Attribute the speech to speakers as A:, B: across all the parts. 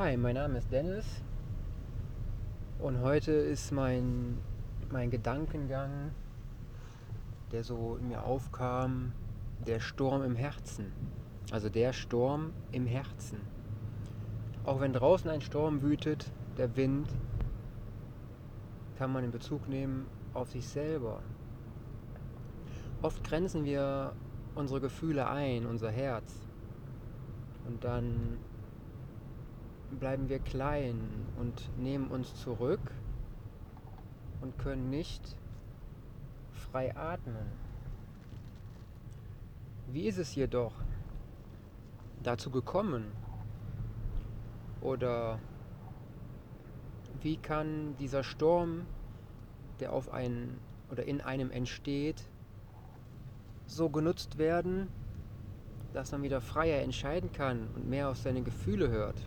A: Hi, mein Name ist Dennis und heute ist mein, mein Gedankengang, der so in mir aufkam, der Sturm im Herzen. Also der Sturm im Herzen. Auch wenn draußen ein Sturm wütet, der Wind, kann man in Bezug nehmen auf sich selber. Oft grenzen wir unsere Gefühle ein, unser Herz. Und dann bleiben wir klein und nehmen uns zurück und können nicht frei atmen. Wie ist es jedoch dazu gekommen? Oder wie kann dieser Sturm, der auf einen oder in einem entsteht, so genutzt werden, dass man wieder freier entscheiden kann und mehr auf seine Gefühle hört?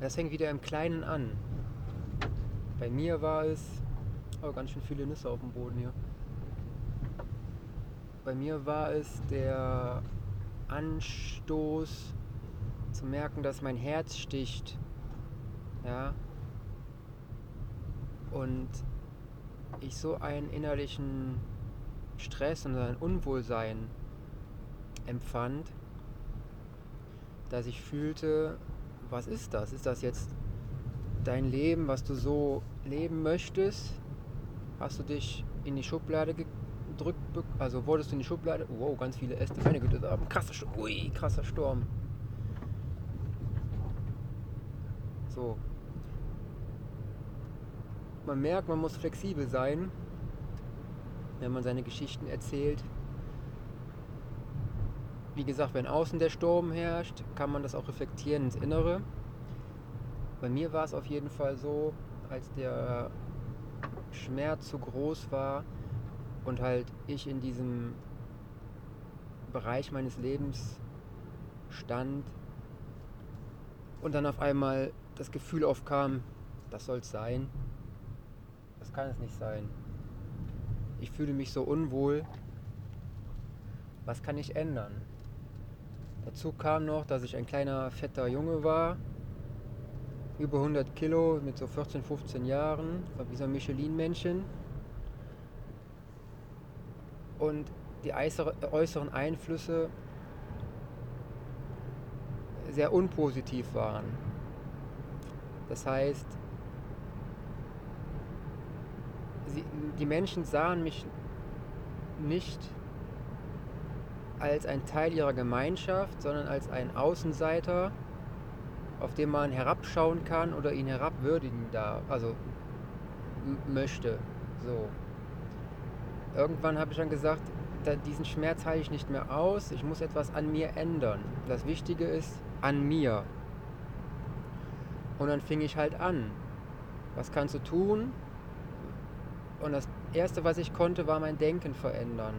A: Das fängt wieder im Kleinen an. Bei mir war es. Oh, ganz schön viele Nüsse auf dem Boden hier. Bei mir war es der Anstoß zu merken, dass mein Herz sticht. Ja. Und ich so einen innerlichen Stress und ein Unwohlsein empfand, dass ich fühlte, was ist das? Ist das jetzt dein Leben, was du so leben möchtest? Hast du dich in die Schublade gedrückt? Also wurdest du in die Schublade? Wow, ganz viele Äste. Meine Güte, da krasser Sturm. Ui, krasser Sturm. So. Man merkt, man muss flexibel sein, wenn man seine Geschichten erzählt. Wie gesagt, wenn außen der Sturm herrscht, kann man das auch reflektieren ins Innere. Bei mir war es auf jeden Fall so, als der Schmerz zu groß war und halt ich in diesem Bereich meines Lebens stand und dann auf einmal das Gefühl aufkam, das soll es sein. Das kann es nicht sein. Ich fühle mich so unwohl. Was kann ich ändern? Dazu kam noch, dass ich ein kleiner, fetter Junge war, über 100 Kilo mit so 14, 15 Jahren, war wie so ein Michelin-Männchen. Und die äußeren Einflüsse sehr unpositiv waren. Das heißt, die Menschen sahen mich nicht als ein Teil ihrer Gemeinschaft, sondern als ein Außenseiter, auf den man herabschauen kann oder ihn herabwürdigen darf, also möchte. So. Irgendwann habe ich dann gesagt, da, diesen Schmerz halte ich nicht mehr aus, ich muss etwas an mir ändern. Das Wichtige ist an mir. Und dann fing ich halt an. Was kannst du tun? Und das Erste, was ich konnte, war mein Denken verändern.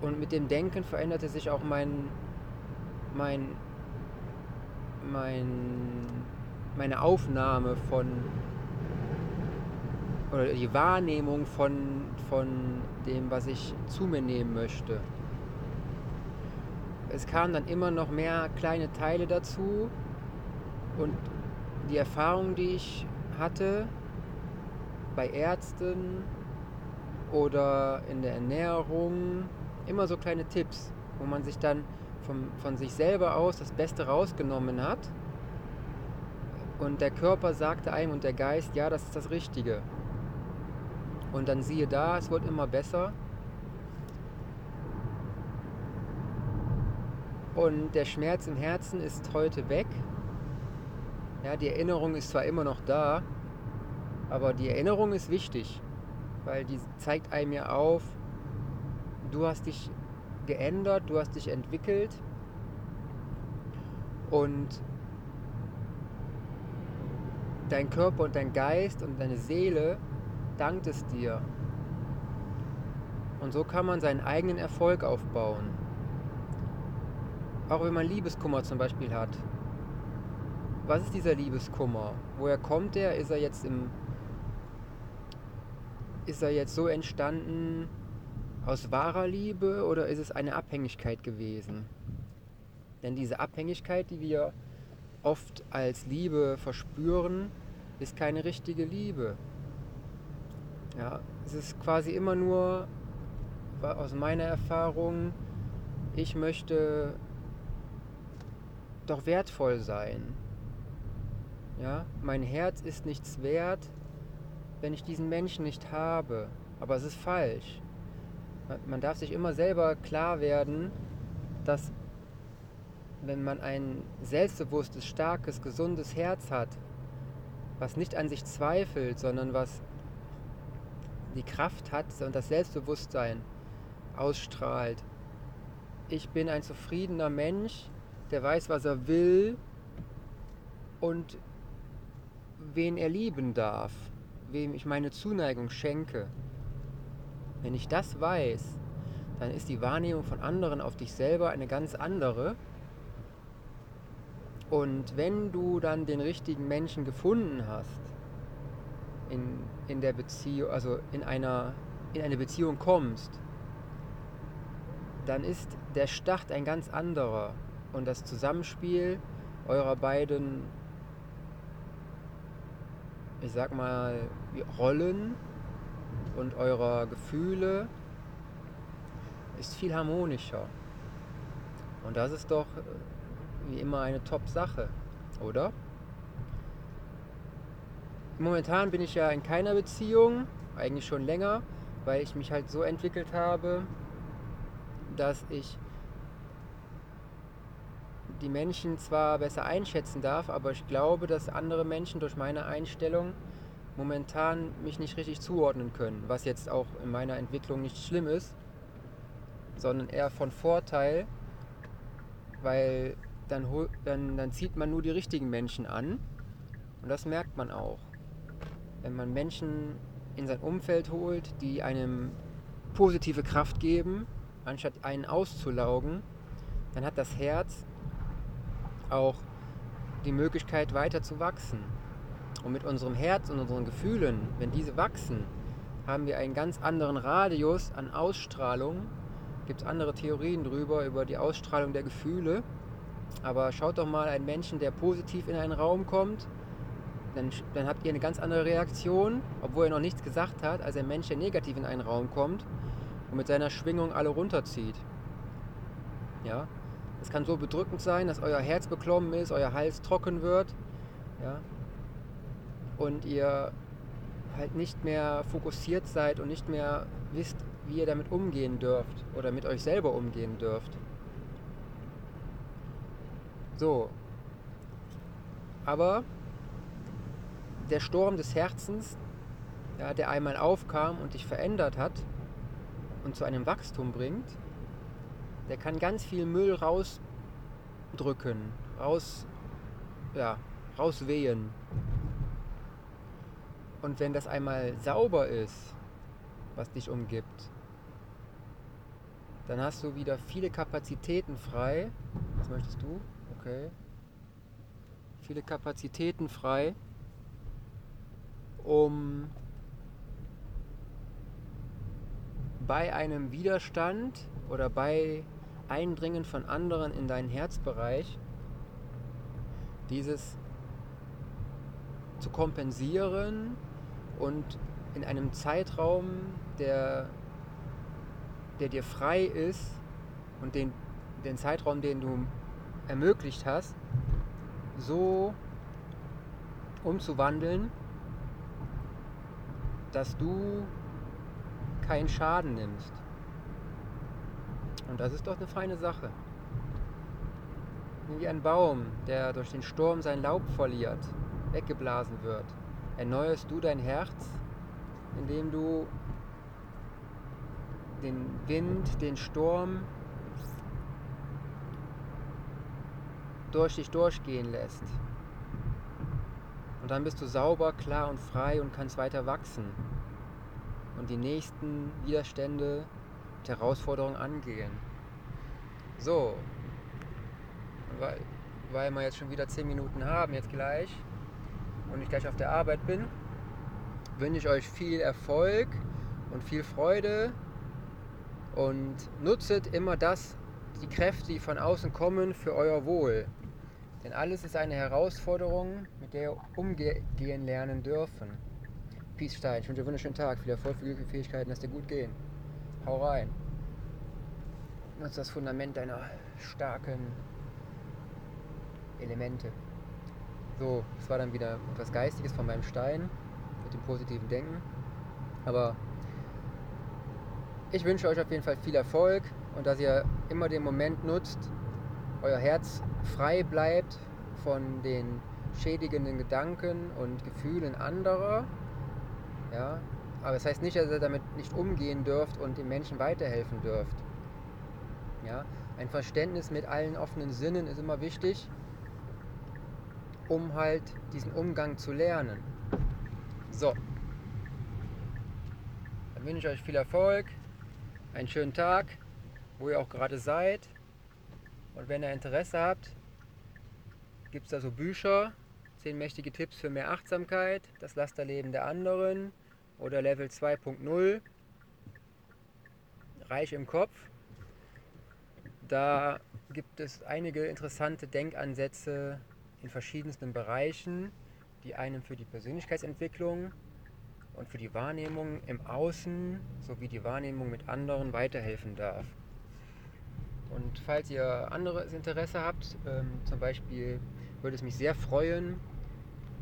A: Und mit dem Denken veränderte sich auch mein, mein, mein, meine Aufnahme von oder die Wahrnehmung von, von dem, was ich zu mir nehmen möchte. Es kamen dann immer noch mehr kleine Teile dazu und die Erfahrung, die ich hatte bei Ärzten oder in der Ernährung, immer so kleine Tipps, wo man sich dann vom, von sich selber aus das Beste rausgenommen hat. Und der Körper sagte einem und der Geist, ja, das ist das Richtige. Und dann siehe da, es wird immer besser. Und der Schmerz im Herzen ist heute weg. Ja, die Erinnerung ist zwar immer noch da, aber die Erinnerung ist wichtig, weil die zeigt einem ja auf, du hast dich geändert, du hast dich entwickelt und dein Körper und dein Geist und deine Seele dankt es dir. Und so kann man seinen eigenen Erfolg aufbauen. Auch wenn man Liebeskummer zum Beispiel hat. Was ist dieser Liebeskummer? Woher kommt der? Ist er jetzt im ist er jetzt so entstanden, aus wahrer Liebe oder ist es eine Abhängigkeit gewesen? Denn diese Abhängigkeit, die wir oft als Liebe verspüren, ist keine richtige Liebe. Ja, es ist quasi immer nur aus meiner Erfahrung, ich möchte doch wertvoll sein. Ja, mein Herz ist nichts wert, wenn ich diesen Menschen nicht habe. Aber es ist falsch. Man darf sich immer selber klar werden, dass wenn man ein selbstbewusstes, starkes, gesundes Herz hat, was nicht an sich zweifelt, sondern was die Kraft hat und das Selbstbewusstsein ausstrahlt. Ich bin ein zufriedener Mensch, der weiß, was er will und wen er lieben darf, wem ich meine Zuneigung schenke. Wenn ich das weiß, dann ist die Wahrnehmung von anderen auf dich selber eine ganz andere. Und wenn du dann den richtigen Menschen gefunden hast, in, in der Beziehung, also in einer in eine Beziehung kommst, dann ist der Start ein ganz anderer und das Zusammenspiel eurer beiden, ich sag mal, Rollen und eurer Gefühle ist viel harmonischer. Und das ist doch äh, wie immer eine Top-Sache, oder? Momentan bin ich ja in keiner Beziehung, eigentlich schon länger, weil ich mich halt so entwickelt habe, dass ich die Menschen zwar besser einschätzen darf, aber ich glaube, dass andere Menschen durch meine Einstellung momentan mich nicht richtig zuordnen können, was jetzt auch in meiner Entwicklung nicht schlimm ist, sondern eher von Vorteil, weil dann, dann, dann zieht man nur die richtigen Menschen an und das merkt man auch wenn man Menschen in sein Umfeld holt, die einem positive Kraft geben, anstatt einen auszulaugen, dann hat das Herz auch die Möglichkeit weiter zu wachsen. Und mit unserem Herz und unseren Gefühlen, wenn diese wachsen, haben wir einen ganz anderen Radius an Ausstrahlung. Gibt es andere Theorien drüber, über die Ausstrahlung der Gefühle. Aber schaut doch mal einen Menschen, der positiv in einen Raum kommt, dann, dann habt ihr eine ganz andere Reaktion, obwohl er noch nichts gesagt hat, als ein Mensch, der negativ in einen Raum kommt und mit seiner Schwingung alle runterzieht. Ja, es kann so bedrückend sein, dass euer Herz beklommen ist, euer Hals trocken wird, ja, und ihr halt nicht mehr fokussiert seid und nicht mehr wisst, wie ihr damit umgehen dürft oder mit euch selber umgehen dürft. So. Aber der Sturm des Herzens, ja, der einmal aufkam und dich verändert hat und zu einem Wachstum bringt, der kann ganz viel Müll rausdrücken, raus, ja, rauswehen. Und wenn das einmal sauber ist, was dich umgibt, dann hast du wieder viele Kapazitäten frei. Was möchtest du? Okay. Viele Kapazitäten frei, um bei einem Widerstand oder bei Eindringen von anderen in deinen Herzbereich dieses zu kompensieren und in einem Zeitraum, der, der dir frei ist und den, den Zeitraum, den du ermöglicht hast, so umzuwandeln, dass du keinen Schaden nimmst. Und das ist doch eine feine Sache. Wie ein Baum, der durch den Sturm sein Laub verliert, weggeblasen wird, erneuerst du dein Herz, indem du den Wind, den Sturm durch dich durchgehen lässt. Und dann bist du sauber, klar und frei und kannst weiter wachsen und die nächsten Widerstände und Herausforderungen angehen. So, weil, weil wir jetzt schon wieder 10 Minuten haben, jetzt gleich, und ich gleich auf der Arbeit bin, wünsche ich euch viel Erfolg und viel Freude und nutzet immer das die Kräfte, die von außen kommen, für euer Wohl. Denn alles ist eine Herausforderung, mit der ihr umgehen lernen dürfen. Peace Stein, ich wünsche dir einen wunderschönen Tag, viel Erfolg, viele Fähigkeiten, dass dir gut gehen. Hau rein. Nutze das Fundament deiner starken Elemente. So, das war dann wieder etwas Geistiges von meinem Stein mit dem positiven Denken. Aber ich wünsche euch auf jeden Fall viel Erfolg und dass ihr immer den Moment nutzt, euer Herz frei bleibt von den schädigenden Gedanken und Gefühlen anderer. Ja, aber das heißt nicht, dass ihr damit nicht umgehen dürft und den Menschen weiterhelfen dürft. Ja, ein Verständnis mit allen offenen Sinnen ist immer wichtig, um halt diesen Umgang zu lernen. So. Dann wünsche ich euch viel Erfolg, einen schönen Tag, wo ihr auch gerade seid. Und wenn ihr Interesse habt, gibt es da so Bücher, 10 mächtige Tipps für mehr Achtsamkeit, das Lasterleben der anderen oder Level 2.0, reich im Kopf. Da gibt es einige interessante Denkansätze in verschiedensten Bereichen, die einem für die Persönlichkeitsentwicklung und für die Wahrnehmung im Außen sowie die Wahrnehmung mit anderen weiterhelfen darf. Und falls ihr anderes Interesse habt, ähm, zum Beispiel würde es mich sehr freuen,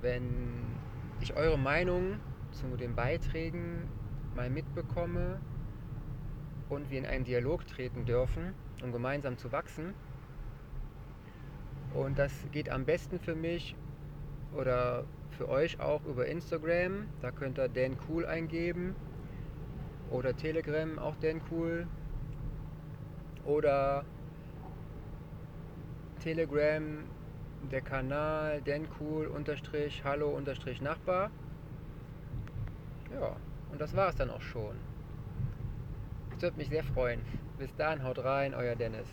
A: wenn ich eure Meinung zu den Beiträgen mal mitbekomme und wir in einen Dialog treten dürfen, um gemeinsam zu wachsen. Und das geht am besten für mich oder für euch auch über Instagram. Da könnt ihr Dan Cool eingeben. Oder Telegram auch Dan Cool. Oder Telegram der Kanal Dan Cool unterstrich Hallo unterstrich Nachbar. Ja, und das war es dann auch schon. Das würde mich sehr freuen. Bis dann, haut rein, euer Dennis.